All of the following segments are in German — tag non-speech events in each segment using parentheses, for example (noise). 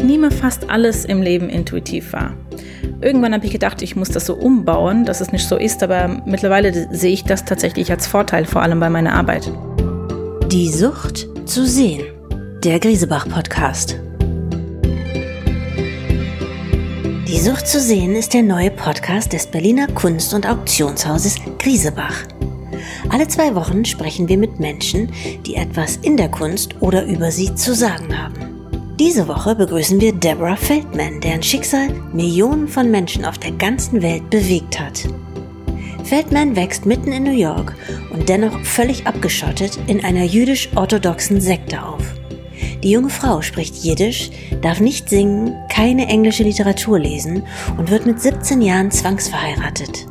Ich nehme fast alles im Leben intuitiv wahr. Irgendwann habe ich gedacht, ich muss das so umbauen, dass es nicht so ist, aber mittlerweile sehe ich das tatsächlich als Vorteil, vor allem bei meiner Arbeit. Die Sucht zu sehen. Der Griesebach-Podcast. Die Sucht zu sehen ist der neue Podcast des Berliner Kunst- und Auktionshauses Griesebach. Alle zwei Wochen sprechen wir mit Menschen, die etwas in der Kunst oder über sie zu sagen haben. Diese Woche begrüßen wir Deborah Feldman, deren Schicksal Millionen von Menschen auf der ganzen Welt bewegt hat. Feldman wächst mitten in New York und dennoch völlig abgeschottet in einer jüdisch-orthodoxen Sekte auf. Die junge Frau spricht Jiddisch, darf nicht singen, keine englische Literatur lesen und wird mit 17 Jahren zwangsverheiratet.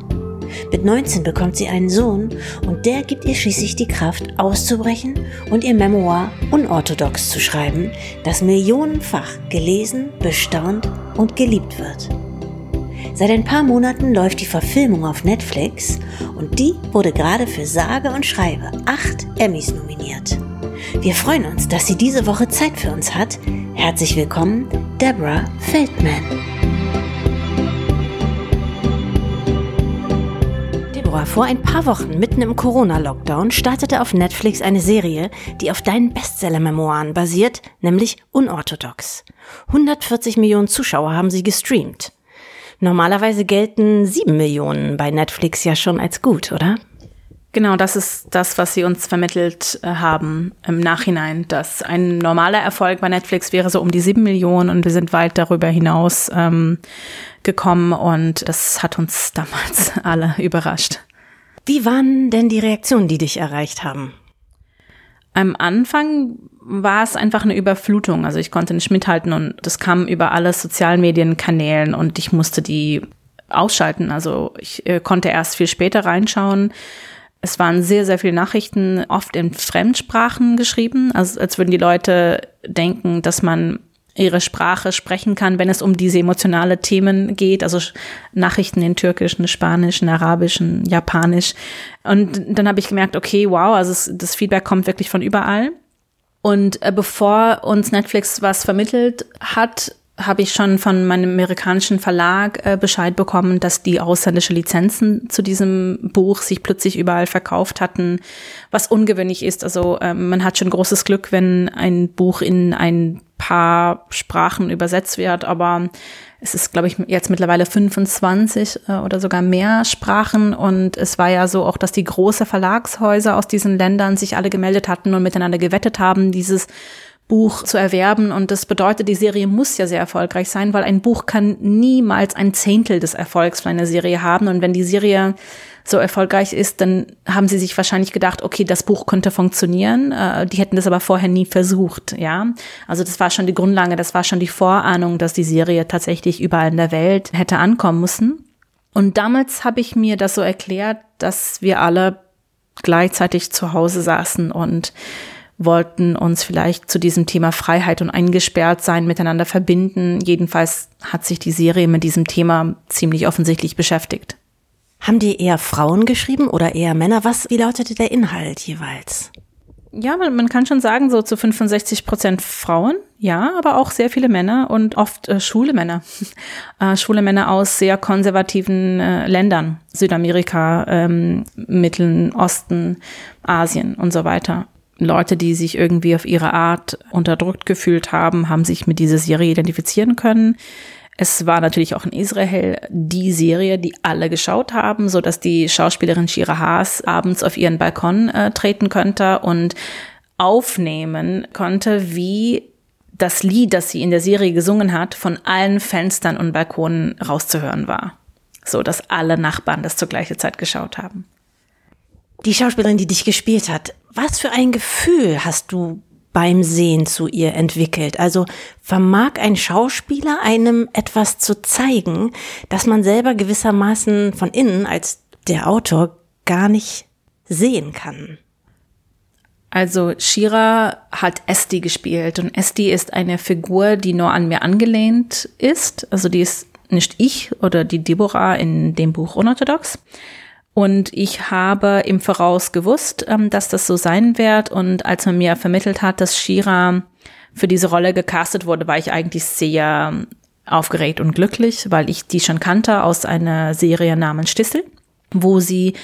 Mit 19 bekommt sie einen Sohn und der gibt ihr schließlich die Kraft, auszubrechen und ihr Memoir unorthodox zu schreiben, das millionenfach gelesen, bestaunt und geliebt wird. Seit ein paar Monaten läuft die Verfilmung auf Netflix und die wurde gerade für sage und schreibe acht Emmys nominiert. Wir freuen uns, dass sie diese Woche Zeit für uns hat. Herzlich willkommen, Deborah Feldman. Deborah, vor ein paar Wochen, mitten im Corona-Lockdown, startete auf Netflix eine Serie, die auf deinen Bestseller-Memoiren basiert, nämlich Unorthodox. 140 Millionen Zuschauer haben sie gestreamt. Normalerweise gelten 7 Millionen bei Netflix ja schon als gut, oder? Genau, das ist das, was sie uns vermittelt äh, haben im Nachhinein, dass ein normaler Erfolg bei Netflix wäre so um die sieben Millionen und wir sind weit darüber hinaus ähm, gekommen und das hat uns (laughs) damals alle überrascht. Wie waren denn die Reaktionen, die dich erreicht haben? Am Anfang war es einfach eine Überflutung. Also ich konnte nicht mithalten und das kam über alle sozialen Medienkanälen und ich musste die ausschalten. Also ich äh, konnte erst viel später reinschauen es waren sehr, sehr viele Nachrichten, oft in Fremdsprachen geschrieben, also als würden die Leute denken, dass man ihre Sprache sprechen kann, wenn es um diese emotionale Themen geht, also Nachrichten in Türkisch, in Spanisch, in Arabisch, in Japanisch. Und dann habe ich gemerkt, okay, wow, also es, das Feedback kommt wirklich von überall. Und äh, bevor uns Netflix was vermittelt hat, habe ich schon von meinem amerikanischen Verlag äh, Bescheid bekommen, dass die ausländische Lizenzen zu diesem Buch sich plötzlich überall verkauft hatten, was ungewöhnlich ist. Also äh, man hat schon großes Glück, wenn ein Buch in ein paar Sprachen übersetzt wird, aber es ist, glaube ich, jetzt mittlerweile 25 äh, oder sogar mehr Sprachen. Und es war ja so auch, dass die große Verlagshäuser aus diesen Ländern sich alle gemeldet hatten und miteinander gewettet haben, dieses Buch zu erwerben. Und das bedeutet, die Serie muss ja sehr erfolgreich sein, weil ein Buch kann niemals ein Zehntel des Erfolgs von einer Serie haben. Und wenn die Serie so erfolgreich ist, dann haben sie sich wahrscheinlich gedacht, okay, das Buch könnte funktionieren. Äh, die hätten das aber vorher nie versucht, ja. Also das war schon die Grundlage, das war schon die Vorahnung, dass die Serie tatsächlich überall in der Welt hätte ankommen müssen. Und damals habe ich mir das so erklärt, dass wir alle gleichzeitig zu Hause saßen und wollten uns vielleicht zu diesem Thema Freiheit und eingesperrt sein miteinander verbinden. Jedenfalls hat sich die Serie mit diesem Thema ziemlich offensichtlich beschäftigt. Haben die eher Frauen geschrieben oder eher Männer? Was, wie lautete der Inhalt jeweils? Ja, man, man kann schon sagen, so zu 65 Prozent Frauen, ja, aber auch sehr viele Männer und oft äh, schwule Männer. (laughs) äh, schwule Männer aus sehr konservativen äh, Ländern, Südamerika, ähm, Mittleren Osten, Asien und so weiter. Leute, die sich irgendwie auf ihre Art unterdrückt gefühlt haben, haben sich mit dieser Serie identifizieren können. Es war natürlich auch in Israel die Serie, die alle geschaut haben, so dass die Schauspielerin Shira Haas abends auf ihren Balkon äh, treten könnte und aufnehmen konnte, wie das Lied, das sie in der Serie gesungen hat, von allen Fenstern und Balkonen rauszuhören war. So dass alle Nachbarn das zur gleichen Zeit geschaut haben. Die Schauspielerin, die dich gespielt hat, was für ein Gefühl hast du beim Sehen zu ihr entwickelt? Also vermag ein Schauspieler einem etwas zu zeigen, das man selber gewissermaßen von innen als der Autor gar nicht sehen kann? Also Shira hat Esti gespielt und Esti ist eine Figur, die nur an mir angelehnt ist. Also die ist nicht ich oder die Deborah in dem Buch Unorthodox, und ich habe im Voraus gewusst, ähm, dass das so sein wird. Und als man mir vermittelt hat, dass Shira für diese Rolle gecastet wurde, war ich eigentlich sehr aufgeregt und glücklich, weil ich die schon kannte aus einer Serie namens Stissel, wo sie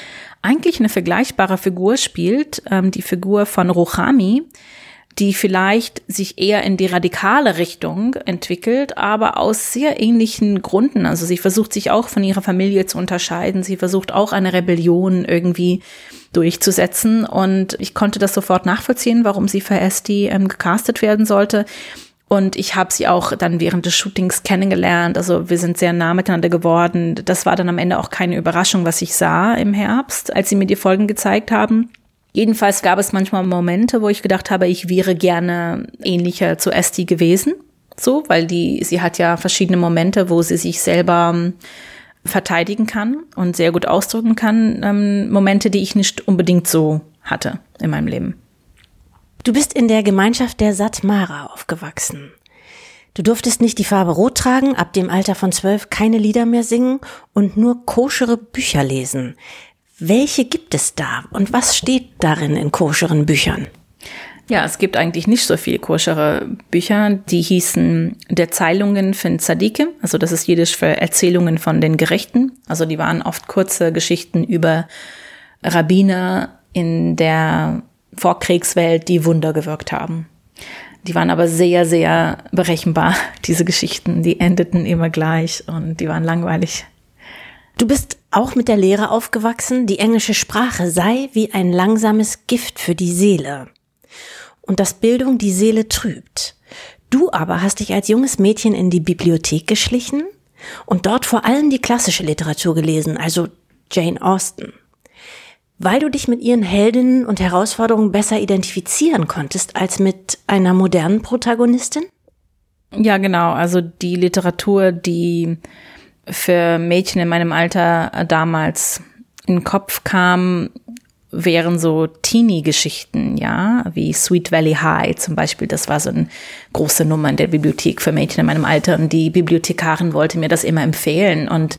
eigentlich eine vergleichbare Figur spielt, ähm, die Figur von Rohami, die vielleicht sich eher in die radikale Richtung entwickelt, aber aus sehr ähnlichen Gründen. Also sie versucht sich auch von ihrer Familie zu unterscheiden. Sie versucht auch eine Rebellion irgendwie durchzusetzen. Und ich konnte das sofort nachvollziehen, warum sie für Esti ähm, gecastet werden sollte. Und ich habe sie auch dann während des Shootings kennengelernt. Also wir sind sehr nah miteinander geworden. Das war dann am Ende auch keine Überraschung, was ich sah im Herbst, als sie mir die Folgen gezeigt haben. Jedenfalls gab es manchmal Momente, wo ich gedacht habe, ich wäre gerne ähnlicher zu Esti gewesen. So, weil die, sie hat ja verschiedene Momente, wo sie sich selber ähm, verteidigen kann und sehr gut ausdrücken kann. Ähm, Momente, die ich nicht unbedingt so hatte in meinem Leben. Du bist in der Gemeinschaft der Satmara aufgewachsen. Du durftest nicht die Farbe Rot tragen, ab dem Alter von zwölf keine Lieder mehr singen und nur koschere Bücher lesen. Welche gibt es da und was steht darin in koscheren Büchern? Ja, es gibt eigentlich nicht so viele koschere Bücher. Die hießen Der Zeilungen von Zadike, also das ist jiddisch für Erzählungen von den Gerechten. Also die waren oft kurze Geschichten über Rabbiner in der Vorkriegswelt, die Wunder gewirkt haben. Die waren aber sehr, sehr berechenbar, (laughs) diese Geschichten. Die endeten immer gleich und die waren langweilig. Du bist auch mit der Lehre aufgewachsen, die englische Sprache sei wie ein langsames Gift für die Seele. Und dass Bildung die Seele trübt. Du aber hast dich als junges Mädchen in die Bibliothek geschlichen und dort vor allem die klassische Literatur gelesen, also Jane Austen. Weil du dich mit ihren Heldinnen und Herausforderungen besser identifizieren konntest als mit einer modernen Protagonistin? Ja, genau. Also die Literatur, die für Mädchen in meinem Alter damals in den Kopf kam, wären so Teenie-Geschichten, ja, wie Sweet Valley High zum Beispiel. Das war so eine große Nummer in der Bibliothek für Mädchen in meinem Alter und die Bibliothekarin wollte mir das immer empfehlen und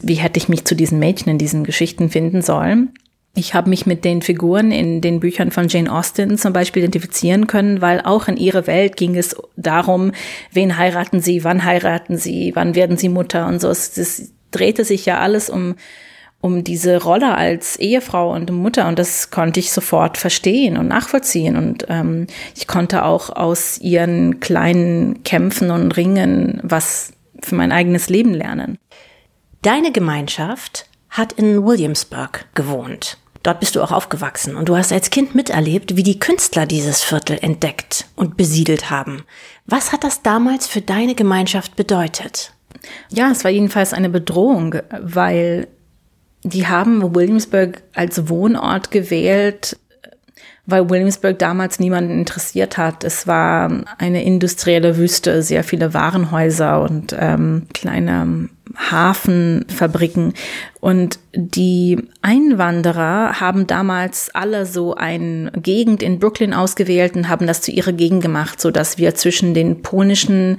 wie hätte ich mich zu diesen Mädchen in diesen Geschichten finden sollen? Ich habe mich mit den Figuren in den Büchern von Jane Austen zum Beispiel identifizieren können, weil auch in ihrer Welt ging es darum, wen heiraten sie, wann heiraten sie, wann werden sie Mutter und so. Es drehte sich ja alles um, um diese Rolle als Ehefrau und Mutter und das konnte ich sofort verstehen und nachvollziehen und ähm, ich konnte auch aus ihren kleinen Kämpfen und Ringen was für mein eigenes Leben lernen. Deine Gemeinschaft hat in Williamsburg gewohnt. Dort bist du auch aufgewachsen und du hast als Kind miterlebt, wie die Künstler dieses Viertel entdeckt und besiedelt haben. Was hat das damals für deine Gemeinschaft bedeutet? Ja, es war jedenfalls eine Bedrohung, weil die haben Williamsburg als Wohnort gewählt, weil Williamsburg damals niemanden interessiert hat. Es war eine industrielle Wüste, sehr viele Warenhäuser und ähm, kleine Hafenfabriken. Und die Einwanderer haben damals alle so eine Gegend in Brooklyn ausgewählt und haben das zu ihrer Gegend gemacht, so dass wir zwischen den polnischen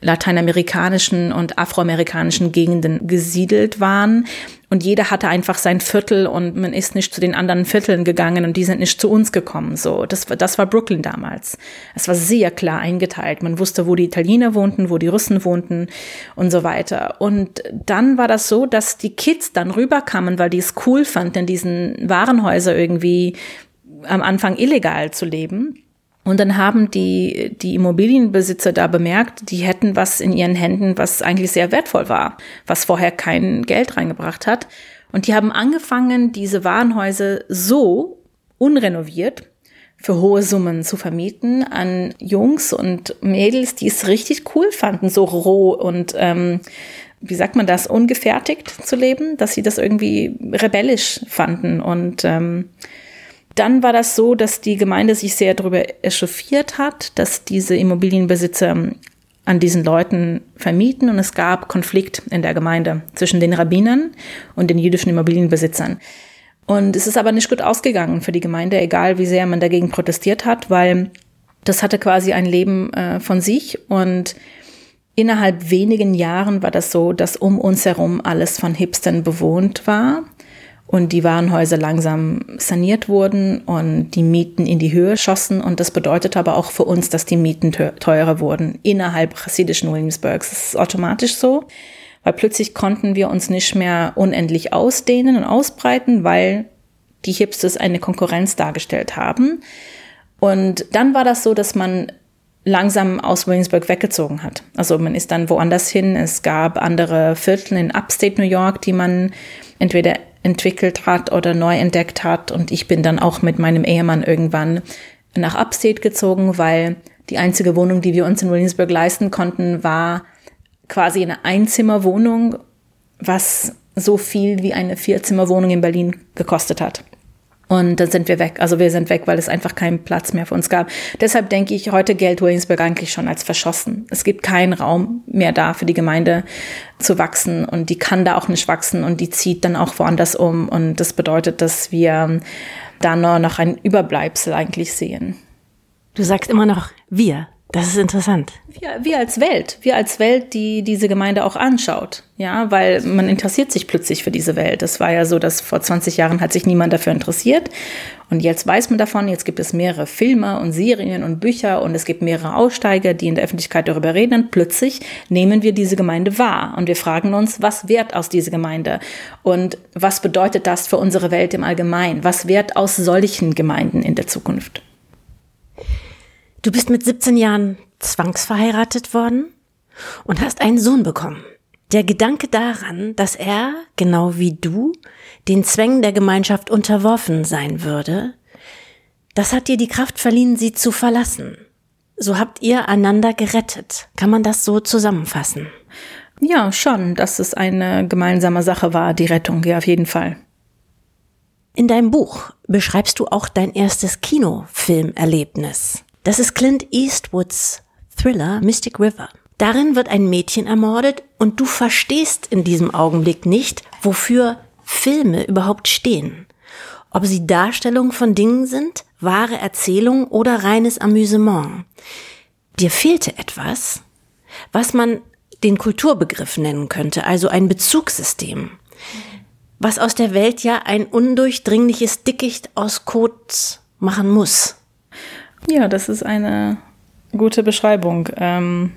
lateinamerikanischen und afroamerikanischen Gegenden gesiedelt waren. Und jeder hatte einfach sein Viertel und man ist nicht zu den anderen Vierteln gegangen und die sind nicht zu uns gekommen. So, das, das war Brooklyn damals. Es war sehr klar eingeteilt. Man wusste, wo die Italiener wohnten, wo die Russen wohnten und so weiter. Und dann war das so, dass die Kids dann rüberkamen, weil die es cool fanden, in diesen Warenhäuser irgendwie am Anfang illegal zu leben und dann haben die, die Immobilienbesitzer da bemerkt, die hätten was in ihren Händen, was eigentlich sehr wertvoll war, was vorher kein Geld reingebracht hat. Und die haben angefangen, diese Warenhäuser so unrenoviert für hohe Summen zu vermieten an Jungs und Mädels, die es richtig cool fanden, so roh und ähm, wie sagt man das, ungefertigt zu leben, dass sie das irgendwie rebellisch fanden und ähm, dann war das so, dass die Gemeinde sich sehr darüber echauffiert hat, dass diese Immobilienbesitzer an diesen Leuten vermieten und es gab Konflikt in der Gemeinde zwischen den Rabbinern und den jüdischen Immobilienbesitzern. Und es ist aber nicht gut ausgegangen für die Gemeinde, egal wie sehr man dagegen protestiert hat, weil das hatte quasi ein Leben äh, von sich und innerhalb wenigen Jahren war das so, dass um uns herum alles von Hipstern bewohnt war und die Warenhäuser langsam saniert wurden und die Mieten in die Höhe schossen. Und das bedeutet aber auch für uns, dass die Mieten teurer wurden innerhalb chassidischen Williamsburgs. Das ist automatisch so, weil plötzlich konnten wir uns nicht mehr unendlich ausdehnen und ausbreiten, weil die Hipsters eine Konkurrenz dargestellt haben. Und dann war das so, dass man langsam aus Williamsburg weggezogen hat. Also man ist dann woanders hin. Es gab andere Viertel in Upstate New York, die man entweder entwickelt hat oder neu entdeckt hat. Und ich bin dann auch mit meinem Ehemann irgendwann nach Upstate gezogen, weil die einzige Wohnung, die wir uns in Williamsburg leisten konnten, war quasi eine Einzimmerwohnung, was so viel wie eine Vierzimmerwohnung in Berlin gekostet hat. Und dann sind wir weg. Also wir sind weg, weil es einfach keinen Platz mehr für uns gab. Deshalb denke ich, heute gilt Williamsburg eigentlich schon als verschossen. Es gibt keinen Raum mehr da für die Gemeinde zu wachsen und die kann da auch nicht wachsen und die zieht dann auch woanders um. Und das bedeutet, dass wir da nur noch ein Überbleibsel eigentlich sehen. Du sagst immer noch wir. Das ist interessant. Wir, wir als Welt, wir als Welt, die diese Gemeinde auch anschaut, ja, weil man interessiert sich plötzlich für diese Welt. Es war ja so, dass vor 20 Jahren hat sich niemand dafür interessiert und jetzt weiß man davon. Jetzt gibt es mehrere Filme und Serien und Bücher und es gibt mehrere Aussteiger, die in der Öffentlichkeit darüber reden. Und plötzlich nehmen wir diese Gemeinde wahr und wir fragen uns, was wird aus dieser Gemeinde und was bedeutet das für unsere Welt im Allgemeinen? Was wird aus solchen Gemeinden in der Zukunft? Du bist mit 17 Jahren zwangsverheiratet worden und hast einen Sohn bekommen. Der Gedanke daran, dass er, genau wie du, den Zwängen der Gemeinschaft unterworfen sein würde, das hat dir die Kraft verliehen, sie zu verlassen. So habt ihr einander gerettet. Kann man das so zusammenfassen? Ja, schon, dass es eine gemeinsame Sache war, die Rettung, ja, auf jeden Fall. In deinem Buch beschreibst du auch dein erstes Kinofilmerlebnis. Das ist Clint Eastwoods Thriller Mystic River. Darin wird ein Mädchen ermordet und du verstehst in diesem Augenblick nicht, wofür Filme überhaupt stehen. Ob sie Darstellung von Dingen sind, wahre Erzählung oder reines Amüsement. Dir fehlte etwas, was man den Kulturbegriff nennen könnte, also ein Bezugssystem, was aus der Welt ja ein undurchdringliches Dickicht aus Codes machen muss. Ja, das ist eine gute Beschreibung. Ähm,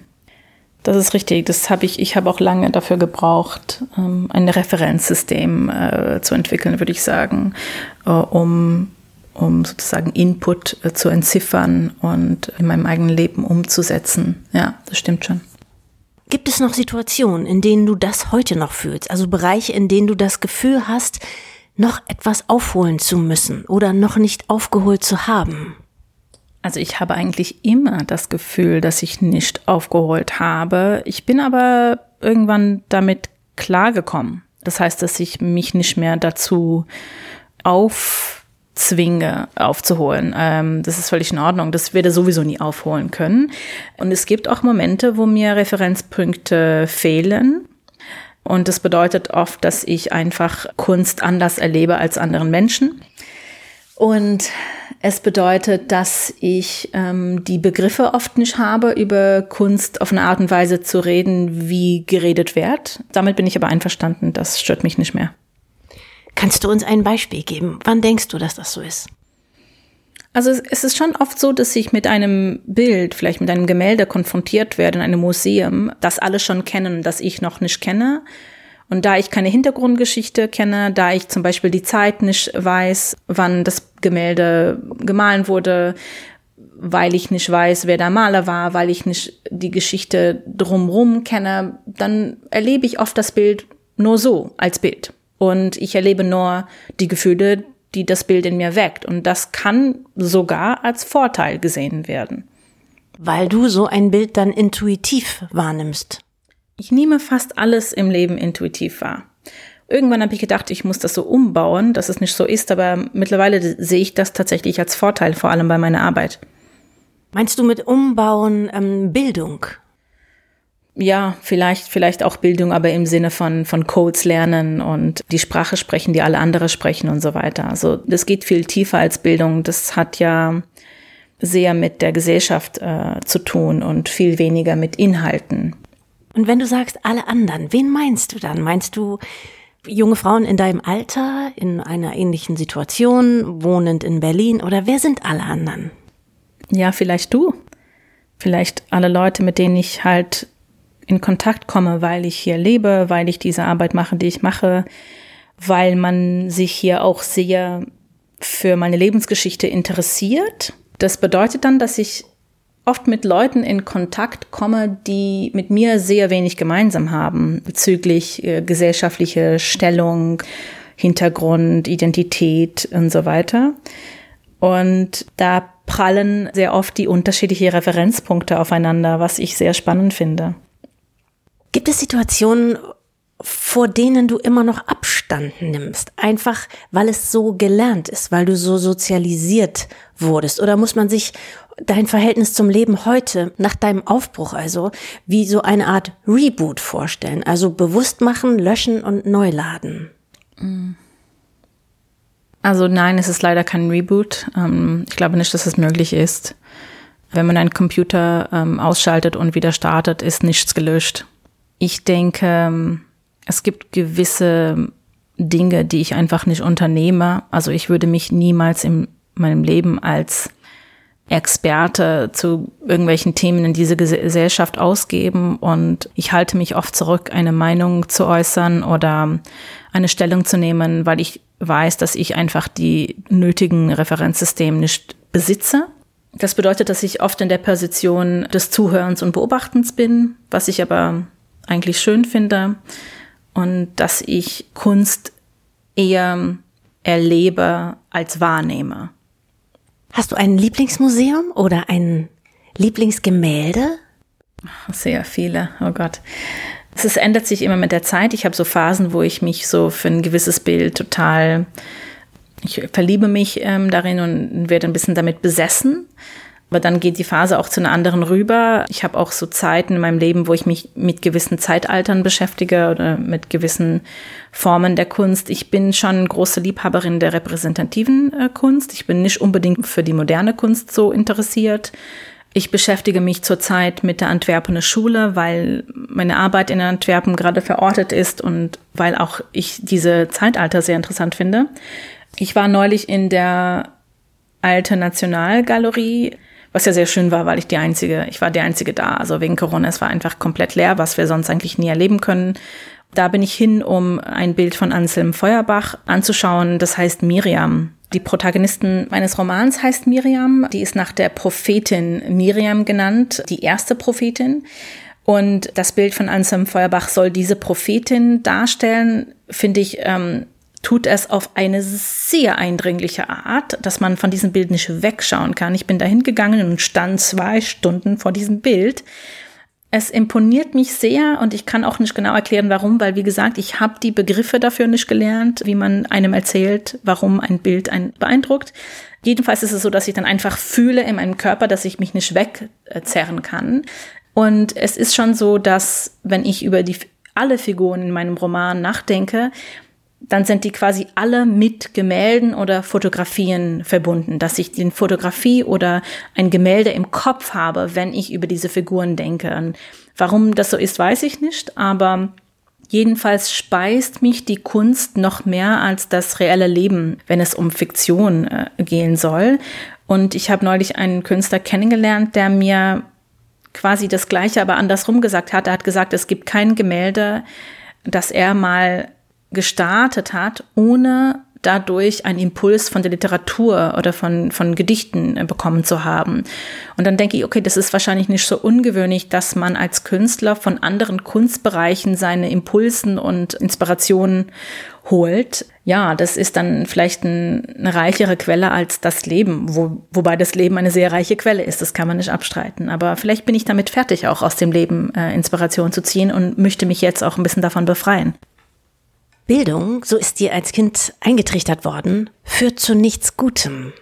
das ist richtig. Das habe ich. Ich habe auch lange dafür gebraucht, ähm, ein Referenzsystem äh, zu entwickeln, würde ich sagen, äh, um um sozusagen Input äh, zu entziffern und in meinem eigenen Leben umzusetzen. Ja, das stimmt schon. Gibt es noch Situationen, in denen du das heute noch fühlst? Also Bereiche, in denen du das Gefühl hast, noch etwas aufholen zu müssen oder noch nicht aufgeholt zu haben? Also ich habe eigentlich immer das Gefühl, dass ich nicht aufgeholt habe. Ich bin aber irgendwann damit klargekommen. Das heißt, dass ich mich nicht mehr dazu aufzwinge, aufzuholen. Ähm, das ist völlig in Ordnung. Das werde sowieso nie aufholen können. Und es gibt auch Momente, wo mir Referenzpunkte fehlen. Und das bedeutet oft, dass ich einfach Kunst anders erlebe als anderen Menschen. Und es bedeutet, dass ich ähm, die Begriffe oft nicht habe, über Kunst auf eine Art und Weise zu reden, wie geredet wird. Damit bin ich aber einverstanden, das stört mich nicht mehr. Kannst du uns ein Beispiel geben? Wann denkst du, dass das so ist? Also es ist schon oft so, dass ich mit einem Bild, vielleicht mit einem Gemälde konfrontiert werde in einem Museum, das alle schon kennen, das ich noch nicht kenne und da ich keine Hintergrundgeschichte kenne, da ich zum Beispiel die Zeit nicht weiß, wann das Gemälde gemahlen wurde, weil ich nicht weiß, wer der Maler war, weil ich nicht die Geschichte drumrum kenne, dann erlebe ich oft das Bild nur so als Bild. Und ich erlebe nur die Gefühle, die das Bild in mir weckt. Und das kann sogar als Vorteil gesehen werden. Weil du so ein Bild dann intuitiv wahrnimmst. Ich nehme fast alles im Leben intuitiv wahr. Irgendwann habe ich gedacht, ich muss das so umbauen, dass es nicht so ist, aber mittlerweile sehe ich das tatsächlich als Vorteil, vor allem bei meiner Arbeit. Meinst du mit Umbauen ähm, Bildung? Ja, vielleicht, vielleicht auch Bildung, aber im Sinne von, von Codes lernen und die Sprache sprechen, die alle andere sprechen und so weiter. Also das geht viel tiefer als Bildung. Das hat ja sehr mit der Gesellschaft äh, zu tun und viel weniger mit Inhalten. Und wenn du sagst alle anderen, wen meinst du dann? Meinst du junge Frauen in deinem Alter, in einer ähnlichen Situation, wohnend in Berlin oder wer sind alle anderen? Ja, vielleicht du. Vielleicht alle Leute, mit denen ich halt in Kontakt komme, weil ich hier lebe, weil ich diese Arbeit mache, die ich mache, weil man sich hier auch sehr für meine Lebensgeschichte interessiert. Das bedeutet dann, dass ich oft mit Leuten in Kontakt komme, die mit mir sehr wenig gemeinsam haben bezüglich äh, gesellschaftliche Stellung, Hintergrund, Identität und so weiter. Und da prallen sehr oft die unterschiedlichen Referenzpunkte aufeinander, was ich sehr spannend finde. Gibt es Situationen, vor denen du immer noch Abstand nimmst, einfach weil es so gelernt ist, weil du so sozialisiert wurdest? Oder muss man sich dein Verhältnis zum Leben heute, nach deinem Aufbruch also, wie so eine Art Reboot vorstellen? Also bewusst machen, löschen und neu laden? Also nein, es ist leider kein Reboot. Ähm, ich glaube nicht, dass es möglich ist. Wenn man einen Computer ähm, ausschaltet und wieder startet, ist nichts gelöscht. Ich denke, ähm, es gibt gewisse Dinge, die ich einfach nicht unternehme. Also ich würde mich niemals in meinem Leben als Experte zu irgendwelchen Themen in dieser Gesellschaft ausgeben und ich halte mich oft zurück, eine Meinung zu äußern oder eine Stellung zu nehmen, weil ich weiß, dass ich einfach die nötigen Referenzsysteme nicht besitze. Das bedeutet, dass ich oft in der Position des Zuhörens und Beobachtens bin, was ich aber eigentlich schön finde und dass ich Kunst eher erlebe als wahrnehme. Hast du ein Lieblingsmuseum oder ein Lieblingsgemälde? Sehr viele, oh Gott. Es ändert sich immer mit der Zeit. Ich habe so Phasen, wo ich mich so für ein gewisses Bild total, ich verliebe mich ähm, darin und werde ein bisschen damit besessen. Aber dann geht die Phase auch zu einer anderen rüber. Ich habe auch so Zeiten in meinem Leben, wo ich mich mit gewissen Zeitaltern beschäftige oder mit gewissen Formen der Kunst. Ich bin schon große Liebhaberin der repräsentativen äh, Kunst. Ich bin nicht unbedingt für die moderne Kunst so interessiert. Ich beschäftige mich zurzeit mit der Antwerpener Schule, weil meine Arbeit in Antwerpen gerade verortet ist und weil auch ich diese Zeitalter sehr interessant finde. Ich war neulich in der Alte Nationalgalerie was ja sehr schön war, weil ich die einzige, ich war die einzige da. Also wegen Corona, es war einfach komplett leer, was wir sonst eigentlich nie erleben können. Da bin ich hin, um ein Bild von Anselm Feuerbach anzuschauen. Das heißt Miriam. Die Protagonistin meines Romans heißt Miriam. Die ist nach der Prophetin Miriam genannt, die erste Prophetin. Und das Bild von Anselm Feuerbach soll diese Prophetin darstellen, finde ich ähm, tut es auf eine sehr eindringliche Art, dass man von diesem Bild nicht wegschauen kann. Ich bin da hingegangen und stand zwei Stunden vor diesem Bild. Es imponiert mich sehr und ich kann auch nicht genau erklären, warum, weil wie gesagt, ich habe die Begriffe dafür nicht gelernt, wie man einem erzählt, warum ein Bild einen beeindruckt. Jedenfalls ist es so, dass ich dann einfach fühle in meinem Körper, dass ich mich nicht wegzerren kann. Und es ist schon so, dass wenn ich über die alle Figuren in meinem Roman nachdenke, dann sind die quasi alle mit Gemälden oder Fotografien verbunden, dass ich den Fotografie oder ein Gemälde im Kopf habe, wenn ich über diese Figuren denke. Und warum das so ist, weiß ich nicht, aber jedenfalls speist mich die Kunst noch mehr als das reelle Leben, wenn es um Fiktion äh, gehen soll. Und ich habe neulich einen Künstler kennengelernt, der mir quasi das Gleiche, aber andersrum gesagt hat. Er hat gesagt, es gibt kein Gemälde, das er mal gestartet hat, ohne dadurch einen Impuls von der Literatur oder von, von Gedichten äh, bekommen zu haben. Und dann denke ich, okay, das ist wahrscheinlich nicht so ungewöhnlich, dass man als Künstler von anderen Kunstbereichen seine Impulsen und Inspirationen holt. Ja, das ist dann vielleicht ein, eine reichere Quelle als das Leben, wo, wobei das Leben eine sehr reiche Quelle ist, das kann man nicht abstreiten. Aber vielleicht bin ich damit fertig, auch aus dem Leben äh, Inspiration zu ziehen und möchte mich jetzt auch ein bisschen davon befreien. Bildung, so ist dir als Kind eingetrichtert worden, führt zu nichts Gutem.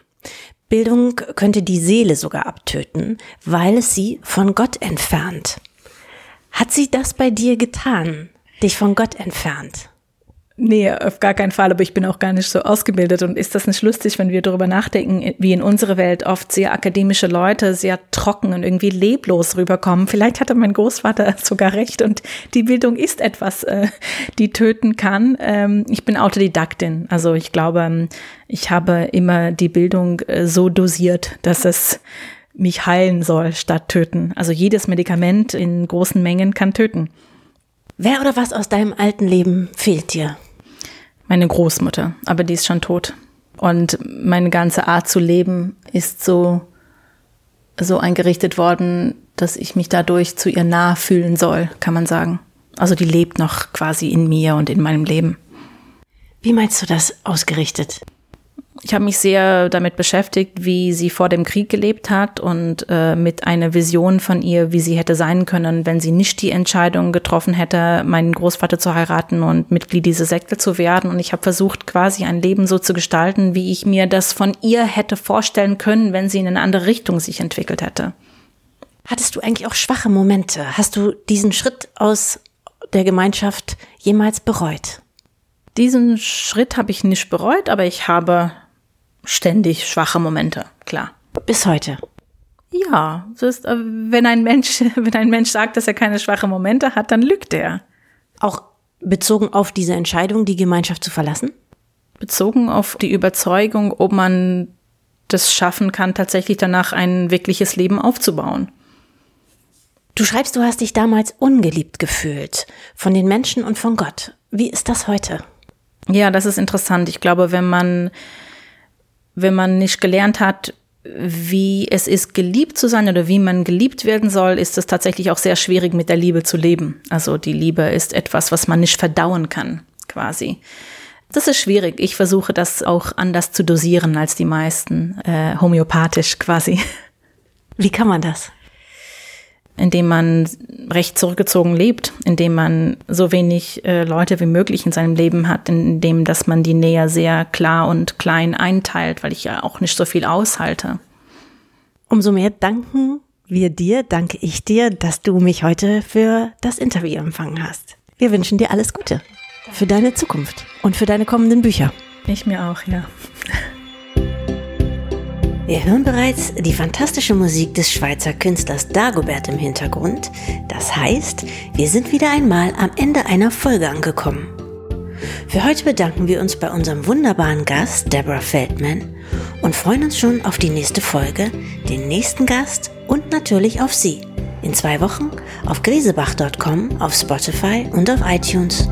Bildung könnte die Seele sogar abtöten, weil es sie von Gott entfernt. Hat sie das bei dir getan, dich von Gott entfernt? Nee, auf gar keinen Fall, aber ich bin auch gar nicht so ausgebildet. Und ist das nicht lustig, wenn wir darüber nachdenken, wie in unserer Welt oft sehr akademische Leute sehr trocken und irgendwie leblos rüberkommen? Vielleicht hatte mein Großvater (laughs) sogar recht und die Bildung ist etwas, äh, die töten kann. Ähm, ich bin Autodidaktin, also ich glaube, ähm, ich habe immer die Bildung äh, so dosiert, dass es mich heilen soll statt töten. Also jedes Medikament in großen Mengen kann töten. Wer oder was aus deinem alten Leben fehlt dir? Meine Großmutter, aber die ist schon tot. Und meine ganze Art zu leben ist so, so eingerichtet worden, dass ich mich dadurch zu ihr nah fühlen soll, kann man sagen. Also die lebt noch quasi in mir und in meinem Leben. Wie meinst du das ausgerichtet? Ich habe mich sehr damit beschäftigt, wie sie vor dem Krieg gelebt hat und äh, mit einer Vision von ihr, wie sie hätte sein können, wenn sie nicht die Entscheidung getroffen hätte, meinen Großvater zu heiraten und Mitglied dieser Sekte zu werden. Und ich habe versucht, quasi ein Leben so zu gestalten, wie ich mir das von ihr hätte vorstellen können, wenn sie in eine andere Richtung sich entwickelt hätte. Hattest du eigentlich auch schwache Momente? Hast du diesen Schritt aus der Gemeinschaft jemals bereut? Diesen Schritt habe ich nicht bereut, aber ich habe ständig schwache Momente, klar. Bis heute. Ja, so ist, äh, wenn ein Mensch, (laughs) wenn ein Mensch sagt, dass er keine schwache Momente hat, dann lügt er. Auch bezogen auf diese Entscheidung, die Gemeinschaft zu verlassen? Bezogen auf die Überzeugung, ob man das schaffen kann, tatsächlich danach ein wirkliches Leben aufzubauen. Du schreibst, du hast dich damals ungeliebt gefühlt von den Menschen und von Gott. Wie ist das heute? Ja, das ist interessant. Ich glaube, wenn man wenn man nicht gelernt hat, wie es ist, geliebt zu sein oder wie man geliebt werden soll, ist es tatsächlich auch sehr schwierig, mit der Liebe zu leben. Also die Liebe ist etwas, was man nicht verdauen kann, quasi. Das ist schwierig. Ich versuche das auch anders zu dosieren als die meisten, äh, homöopathisch quasi. Wie kann man das? Indem man recht zurückgezogen lebt, indem man so wenig äh, Leute wie möglich in seinem Leben hat, indem dass man die Nähe sehr klar und klein einteilt, weil ich ja auch nicht so viel aushalte. Umso mehr danken wir dir, danke ich dir, dass du mich heute für das Interview empfangen hast. Wir wünschen dir alles Gute für deine Zukunft und für deine kommenden Bücher. Ich mir auch, ja. Wir hören bereits die fantastische Musik des Schweizer Künstlers Dagobert im Hintergrund. Das heißt, wir sind wieder einmal am Ende einer Folge angekommen. Für heute bedanken wir uns bei unserem wunderbaren Gast Deborah Feldman und freuen uns schon auf die nächste Folge, den nächsten Gast und natürlich auf Sie. In zwei Wochen auf grisebach.com, auf Spotify und auf iTunes.